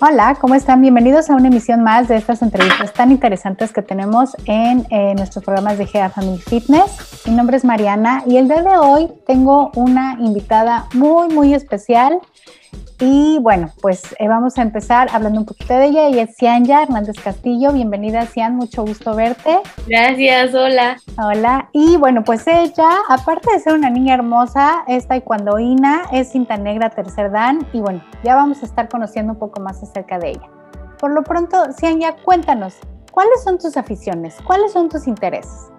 Hola, ¿cómo están? Bienvenidos a una emisión más de estas entrevistas tan interesantes que tenemos en eh, nuestros programas de GEA Family Fitness. Mi nombre es Mariana y el día de hoy tengo una invitada muy, muy especial. Y bueno, pues eh, vamos a empezar hablando un poquito de ella. Ella es Cianya Hernández Castillo. Bienvenida, Cian, mucho gusto verte. Gracias, hola. Hola. Y bueno, pues ella, aparte de ser una niña hermosa, es taekwondoína, es cinta negra tercer dan. Y bueno, ya vamos a estar conociendo un poco más acerca de ella. Por lo pronto, Cianya, cuéntanos, ¿cuáles son tus aficiones? ¿Cuáles son tus intereses?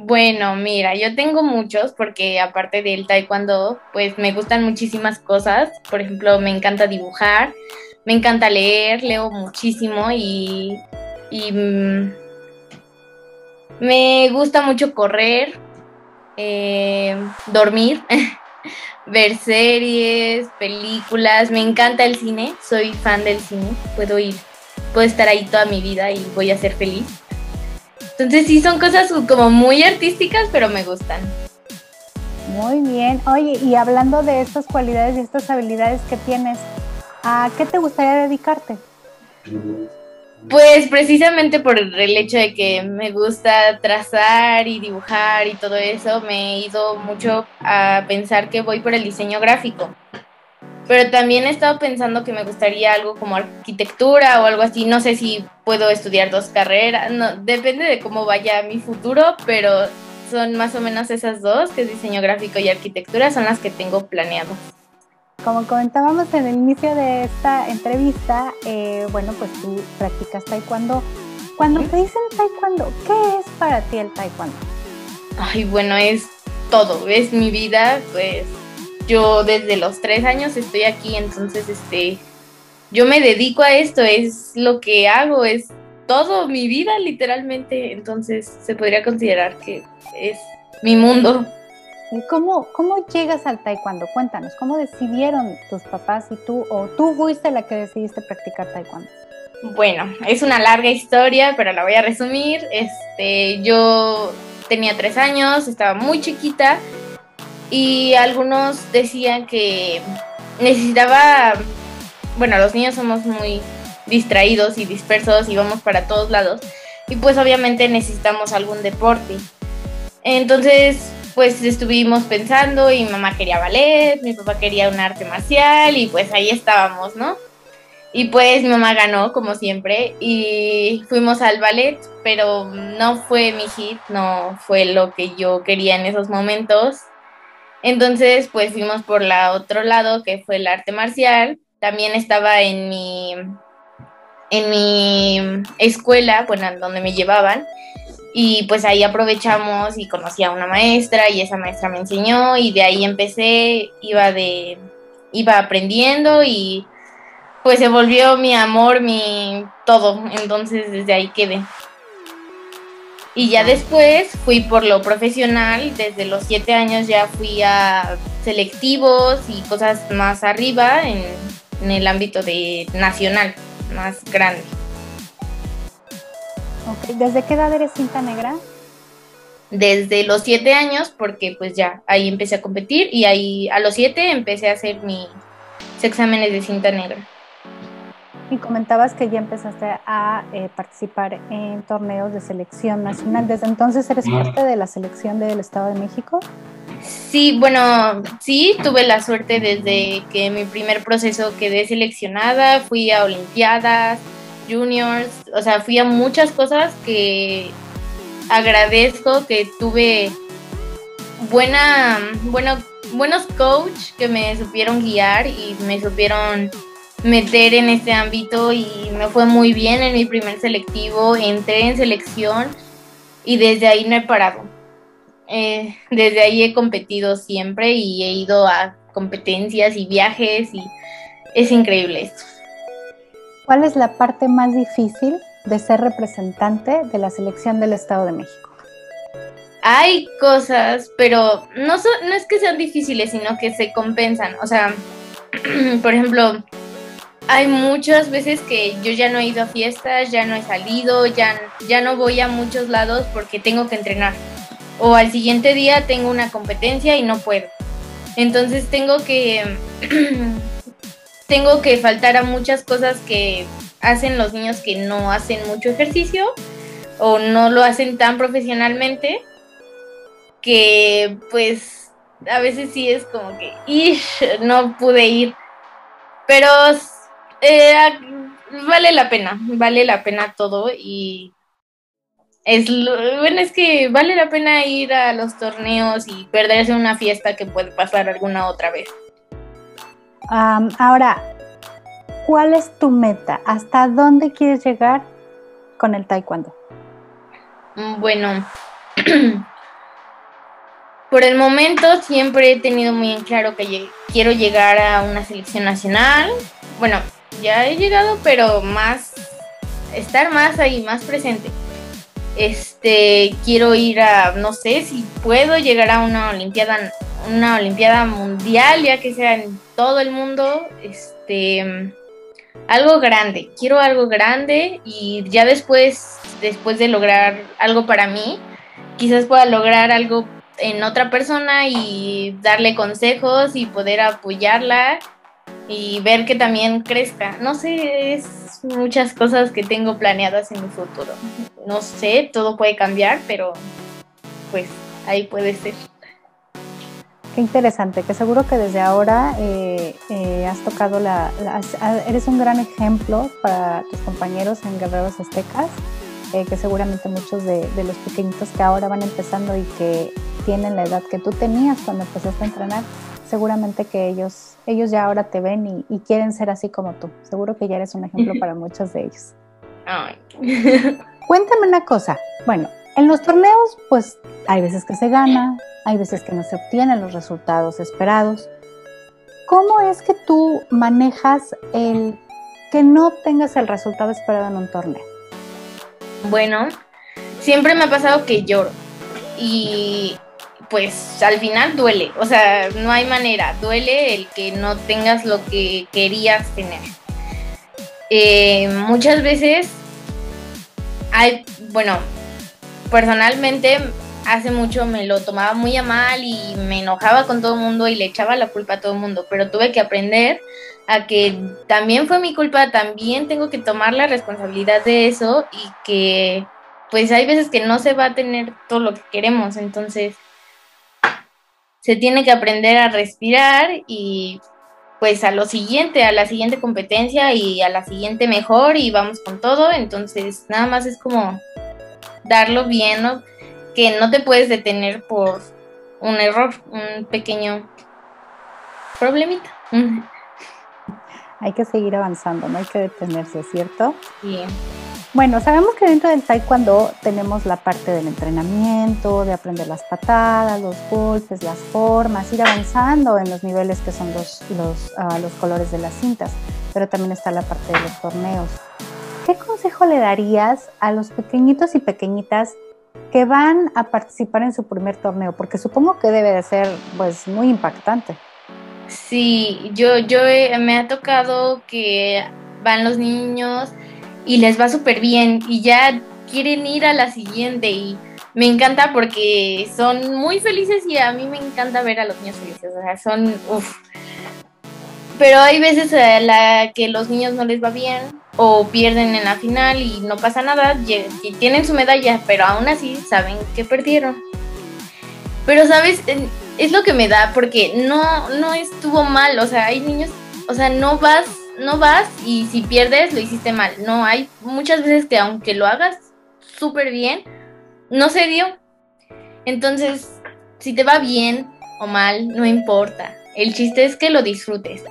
Bueno, mira, yo tengo muchos porque aparte del taekwondo, pues me gustan muchísimas cosas. Por ejemplo, me encanta dibujar, me encanta leer, leo muchísimo y, mm, me gusta mucho correr, eh, dormir, ver series, películas. Me encanta el cine, soy fan del cine, puedo ir, puedo estar ahí toda mi vida y voy a ser feliz. Entonces sí son cosas como muy artísticas, pero me gustan. Muy bien. Oye, y hablando de estas cualidades y estas habilidades que tienes, ¿a qué te gustaría dedicarte? Pues precisamente por el hecho de que me gusta trazar y dibujar y todo eso, me he ido mucho a pensar que voy por el diseño gráfico. Pero también he estado pensando que me gustaría algo como arquitectura o algo así. No sé si puedo estudiar dos carreras. No, depende de cómo vaya mi futuro, pero son más o menos esas dos, que es diseño gráfico y arquitectura, son las que tengo planeado. Como comentábamos en el inicio de esta entrevista, eh, bueno, pues tú practicas taekwondo. Cuando te dicen taekwondo, ¿qué es para ti el taekwondo? Ay, bueno, es todo, es mi vida, pues yo desde los tres años estoy aquí, entonces este, yo me dedico a esto, es lo que hago, es todo mi vida literalmente, entonces se podría considerar que es mi mundo. ¿Y cómo, cómo llegas al taekwondo? Cuéntanos, ¿cómo decidieron tus papás y tú, o tú fuiste la que decidiste practicar taekwondo? Bueno, es una larga historia, pero la voy a resumir. Este, yo tenía tres años, estaba muy chiquita y algunos decían que necesitaba, bueno, los niños somos muy distraídos y dispersos y vamos para todos lados y pues obviamente necesitamos algún deporte. Entonces, pues estuvimos pensando y mamá quería ballet, mi papá quería un arte marcial y pues ahí estábamos, ¿no? Y pues mi mamá ganó, como siempre, y fuimos al ballet, pero no fue mi hit, no fue lo que yo quería en esos momentos. Entonces, pues fuimos por la otro lado, que fue el arte marcial. También estaba en mi, en mi escuela, bueno, donde me llevaban. Y pues ahí aprovechamos y conocí a una maestra y esa maestra me enseñó y de ahí empecé, iba de, iba aprendiendo y pues se volvió mi amor, mi todo. Entonces desde ahí quedé. Y ya después fui por lo profesional, desde los siete años ya fui a selectivos y cosas más arriba en, el ámbito de nacional, más grande. ¿Desde qué edad eres cinta negra? Desde los siete años, porque pues ya ahí empecé a competir y ahí a los siete empecé a hacer mis exámenes de cinta negra. Y comentabas que ya empezaste a eh, participar en torneos de selección nacional. ¿Desde entonces eres parte de la selección del Estado de México? Sí, bueno, sí, tuve la suerte desde que mi primer proceso quedé seleccionada, fui a Olimpiadas, Juniors, o sea, fui a muchas cosas que agradezco que tuve buena, bueno, buenos coach que me supieron guiar y me supieron meter en este ámbito y me fue muy bien en mi primer selectivo, entré en selección y desde ahí no he parado. Eh, desde ahí he competido siempre y he ido a competencias y viajes y es increíble esto. ¿Cuál es la parte más difícil de ser representante de la selección del Estado de México? Hay cosas, pero no, no es que sean difíciles, sino que se compensan. O sea, por ejemplo, hay muchas veces que yo ya no he ido a fiestas, ya no he salido, ya, ya no voy a muchos lados porque tengo que entrenar. O al siguiente día tengo una competencia y no puedo. Entonces tengo que tengo que faltar a muchas cosas que hacen los niños que no hacen mucho ejercicio o no lo hacen tan profesionalmente que pues a veces sí es como que Ish, no pude ir pero eh, vale la pena vale la pena todo y es bueno es que vale la pena ir a los torneos y perderse una fiesta que puede pasar alguna otra vez. ahora, ¿cuál es tu meta? ¿Hasta dónde quieres llegar con el taekwondo? Mm, bueno, por el momento siempre he tenido muy en claro que quiero llegar a una selección nacional. Bueno, ya he llegado, pero más, estar más ahí, más presente. Este, quiero ir a, no sé si puedo llegar a una olimpiada, una olimpiada mundial, ya que sea en todo el mundo, este, algo grande. Quiero algo grande y ya después, después de lograr algo para mí, quizás pueda lograr algo en otra persona y darle consejos y poder apoyarla y ver que también crezca. No sé, es muchas cosas que tengo planeadas en mi futuro. No sé, todo puede cambiar, pero pues ahí puede ser. Qué interesante, que seguro que desde ahora eh, eh, has tocado la, eres un gran ejemplo para tus compañeros en Guerreros Aztecas, eh, que seguramente muchos de, de los pequeñitos que ahora van empezando y que tienen la edad que tú tenías cuando empezaste a entrenar, seguramente que ellos, ellos ya ahora te ven y, quieren ser así como tú. Seguro que ya eres un ejemplo para muchos de ellos. Cuéntame una cosa. Bueno, en los torneos, pues hay veces que se gana, hay veces que no se obtienen los resultados esperados. ¿Cómo es que tú manejas el que no tengas el resultado esperado en un torneo? Bueno, siempre me ha pasado que lloro. Y pues al final duele, o sea, no hay manera, duele el que no tengas lo que querías tener. Eh, muchas veces hay, bueno, personalmente hace mucho me lo tomaba muy a mal y me enojaba con todo el mundo y le echaba la culpa a todo el mundo, pero tuve que aprender a que también fue mi culpa, también tengo que tomar la responsabilidad de eso y que pues hay veces que no se va a tener todo lo que queremos, entonces se tiene que aprender a respirar y pues a lo siguiente, a la siguiente competencia y a la siguiente mejor y vamos con todo. Entonces, nada más es como darlo bien, ¿no? Que no te puedes detener por un error, un pequeño problemita. Hay que seguir avanzando, no hay que detenerse, ¿cierto? Sí. Bueno, sabemos que dentro del taekwondo tenemos la parte del entrenamiento, de aprender las patadas, los golpes, las formas, ir avanzando en los niveles que son los, ah, los colores de las cintas, pero también está la parte de los torneos. ¿Qué consejo le darías a los pequeñitos y pequeñitas que van a participar en su primer torneo? Porque supongo que debe de ser pues muy impactante. Sí, yo, yo me ha tocado que van los niños y les va súper bien y ya quieren ir a la siguiente y me encanta porque son muy felices y a mí me encanta ver a los niños felices, o sea, son, uff. Pero hay veces a la que los niños no les va bien o pierden en la final y no pasa nada, y tienen su medalla, pero aún así saben que perdieron. Pero, ¿sabes? Es lo que me da porque no, no estuvo mal, o sea, hay niños, o sea, no vas no vas y si pierdes lo hiciste mal. No, hay muchas veces que aunque lo hagas súper bien, no se dio. Entonces, si te va bien o mal, no importa. El chiste es que lo disfrutes.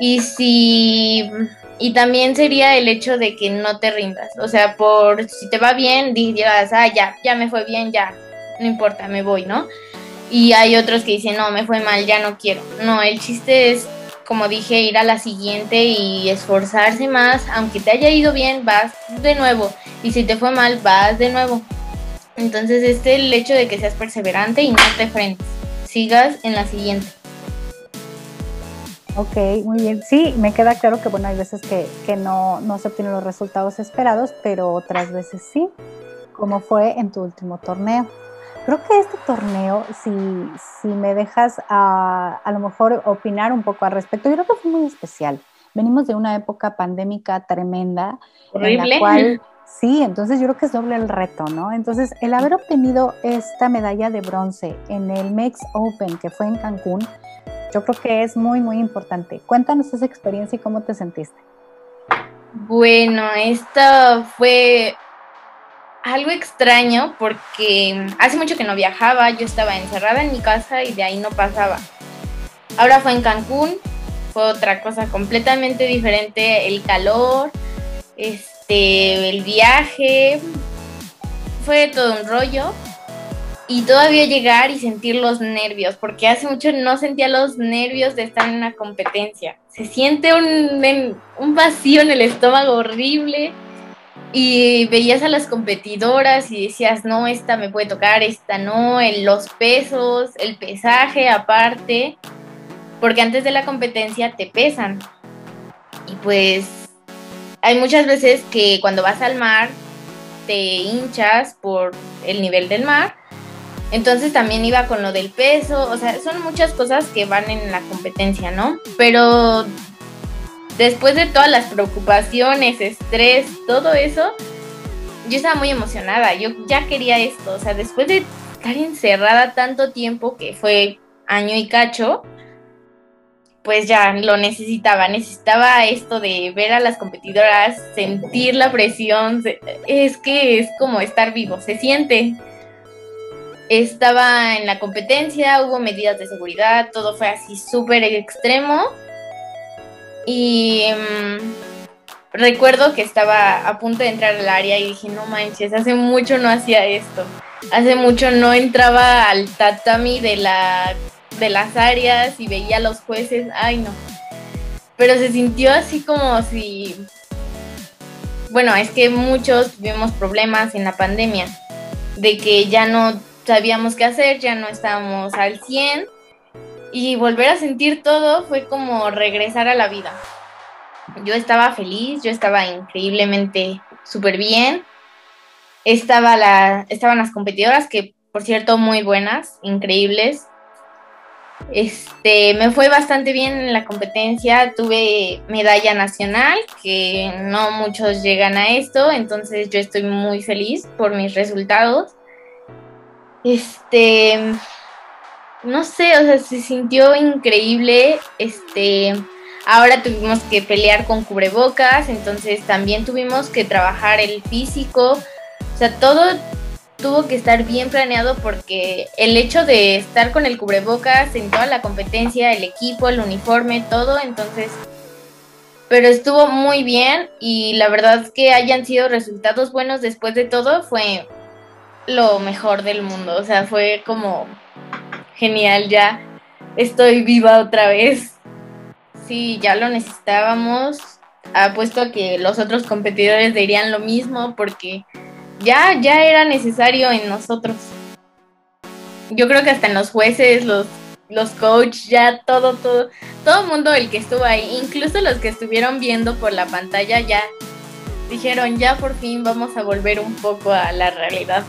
Y si y también sería el hecho de que no te rindas. O sea, por si te va bien, digas, ah, ya, ya me fue bien, ya, no importa, me voy, ¿no? Y hay otros que dicen, no, me fue mal, ya no quiero. No, el chiste es como dije, ir a la siguiente y esforzarse más, aunque te haya ido bien, vas de nuevo. Y si te fue mal, vas de nuevo. Entonces, este es el hecho de que seas perseverante y no te frenes. Sigas en la siguiente. Ok, muy bien. Sí, me queda claro que, bueno, hay veces que, que no, no se obtienen los resultados esperados, pero otras veces sí, como fue en tu último torneo. Creo que este torneo, si, si me dejas a, a lo mejor opinar un poco al respecto, yo creo que fue muy especial. Venimos de una época pandémica tremenda. Horrible. En la cual, sí, entonces yo creo que es doble el reto, ¿no? Entonces, el haber obtenido esta medalla de bronce en el Mex Open, que fue en Cancún, yo creo que es muy, muy importante. Cuéntanos esa experiencia y cómo te sentiste. Bueno, esta fue algo extraño porque hace mucho que no viajaba, yo estaba encerrada en mi casa y de ahí no pasaba. Ahora fue en Cancún, fue otra cosa completamente diferente, el calor, este, el viaje, fue todo un rollo. Y todavía llegar y sentir los nervios, porque hace mucho no sentía los nervios de estar en una competencia. Se siente un, un vacío en el estómago horrible y veías a las competidoras y decías, no, esta me puede tocar, esta no, en los pesos, el pesaje aparte, porque antes de la competencia te pesan. Y pues hay muchas veces que cuando vas al mar te hinchas por el nivel del mar. Entonces también iba con lo del peso, o sea, son muchas cosas que van en la competencia, ¿no? Pero después de todas las preocupaciones, estrés, todo eso, yo estaba muy emocionada, yo ya quería esto, o sea, después de estar encerrada tanto tiempo, que fue año y cacho, pues ya lo necesitaba, necesitaba esto de ver a las competidoras, sentir la presión, es que es como estar vivo, se siente. Estaba en la competencia, hubo medidas de seguridad, todo fue así súper extremo y mm, recuerdo que estaba a punto de entrar al área y dije, no manches, hace mucho no hacía esto. Hace mucho no entraba al tatami de, la, de las áreas y veía a los jueces. Ay, no. Pero se sintió así como si... Bueno, es que muchos tuvimos problemas en la pandemia, de que ya no sabíamos qué hacer, ya no estábamos al 100 y volver a sentir todo fue como regresar a la vida. Yo estaba feliz, yo estaba increíblemente súper bien. Estaba la, estaban las competidoras que, por cierto, muy buenas, increíbles. Este, me fue bastante bien en la competencia, tuve medalla nacional, que no muchos llegan a esto, entonces yo estoy muy feliz por mis resultados. Este, no sé, o sea, se sintió increíble. Este, ahora tuvimos que pelear con cubrebocas, entonces también tuvimos que trabajar el físico. O sea, todo tuvo que estar bien planeado porque el hecho de estar con el cubrebocas en toda la competencia, el equipo, el uniforme, todo, entonces pero estuvo muy bien y la verdad es que hayan sido resultados buenos después de todo fue lo mejor del mundo, o sea, fue como genial, ya estoy viva otra vez. Sí, ya lo necesitábamos. Apuesto a que los otros competidores dirían lo mismo porque ya, ya era necesario en nosotros. Yo creo que hasta en los jueces, los, los coaches, ya todo, todo, todo el mundo el que estuvo ahí, incluso los que estuvieron viendo por la pantalla, ya dijeron, ya por fin vamos a volver un poco a la realidad.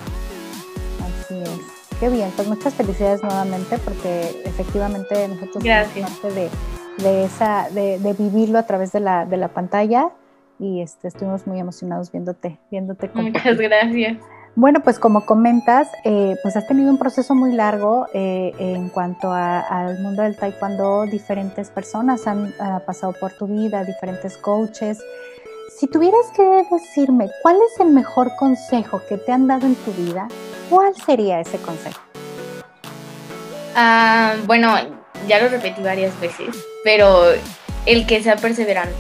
Qué bien, pues muchas felicidades nuevamente porque efectivamente nosotros somos parte de, de esa, de, de, vivirlo a través de la, de la pantalla y este, estuvimos muy emocionados viéndote, viéndote. Muchas gracias. Bueno, pues como comentas, eh, pues has tenido un proceso muy largo eh, en cuanto al mundo del taekwondo. Diferentes personas han uh, pasado por tu vida, diferentes coaches. Si tuvieras que decirme cuál es el mejor consejo que te han dado en tu vida, ¿cuál sería ese consejo? Ah, bueno, ya lo repetí varias veces, pero el que sea perseverante.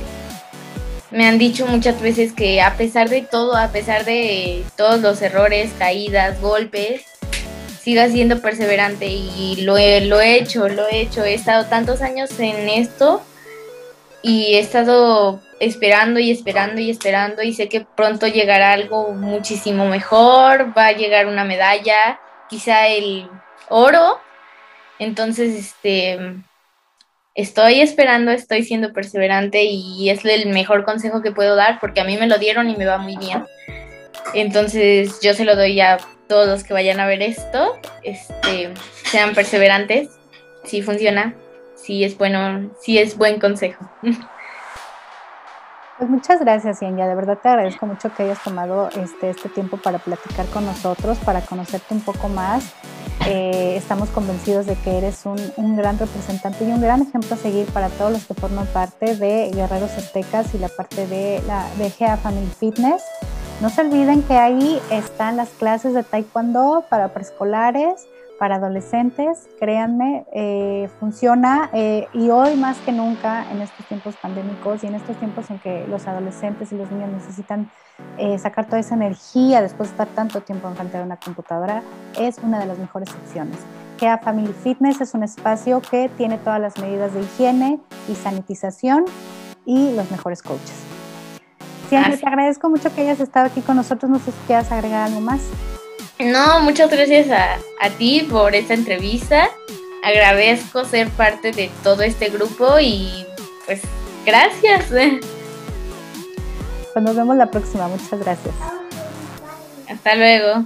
Me han dicho muchas veces que a pesar de todo, a pesar de todos los errores, caídas, golpes, siga siendo perseverante y lo lo he hecho, lo he hecho. He estado tantos años en esto y he estado esperando y esperando y esperando y sé que pronto llegará algo muchísimo mejor, va a llegar una medalla, quizá el oro. Entonces, este, estoy esperando, estoy siendo perseverante y es el mejor consejo que puedo dar porque a mí me lo dieron y me va muy bien. Entonces, yo se lo doy a todos los que vayan a ver esto, este, sean perseverantes, si funciona, si es bueno, si es buen consejo. Pues muchas gracias, Yenya. De verdad te agradezco mucho que hayas tomado este, este tiempo para platicar con nosotros, para conocerte un poco más. Eh, estamos convencidos de que eres un, gran representante y un gran ejemplo a seguir para todos los que forman parte de Guerreros Aztecas y la parte de, la, de GEA Family Fitness. No se olviden que ahí están las clases de Taekwondo para preescolares, para adolescentes, créanme, eh, funciona eh, y hoy más que nunca en estos tiempos pandémicos y en estos tiempos en que los adolescentes y los niños necesitan eh, sacar toda esa energía después de estar tanto tiempo enfrente de una computadora, es una de las mejores opciones. KEA Family Fitness es un espacio que tiene todas las medidas de higiene y sanitización y los mejores coaches. Siempre te agradezco mucho que hayas estado aquí con nosotros. No sé si quieras agregar algo más. No, muchas gracias a, a ti por esta entrevista. Agradezco ser parte de todo este grupo y pues gracias. Pues nos vemos la próxima. Muchas gracias. Hasta luego.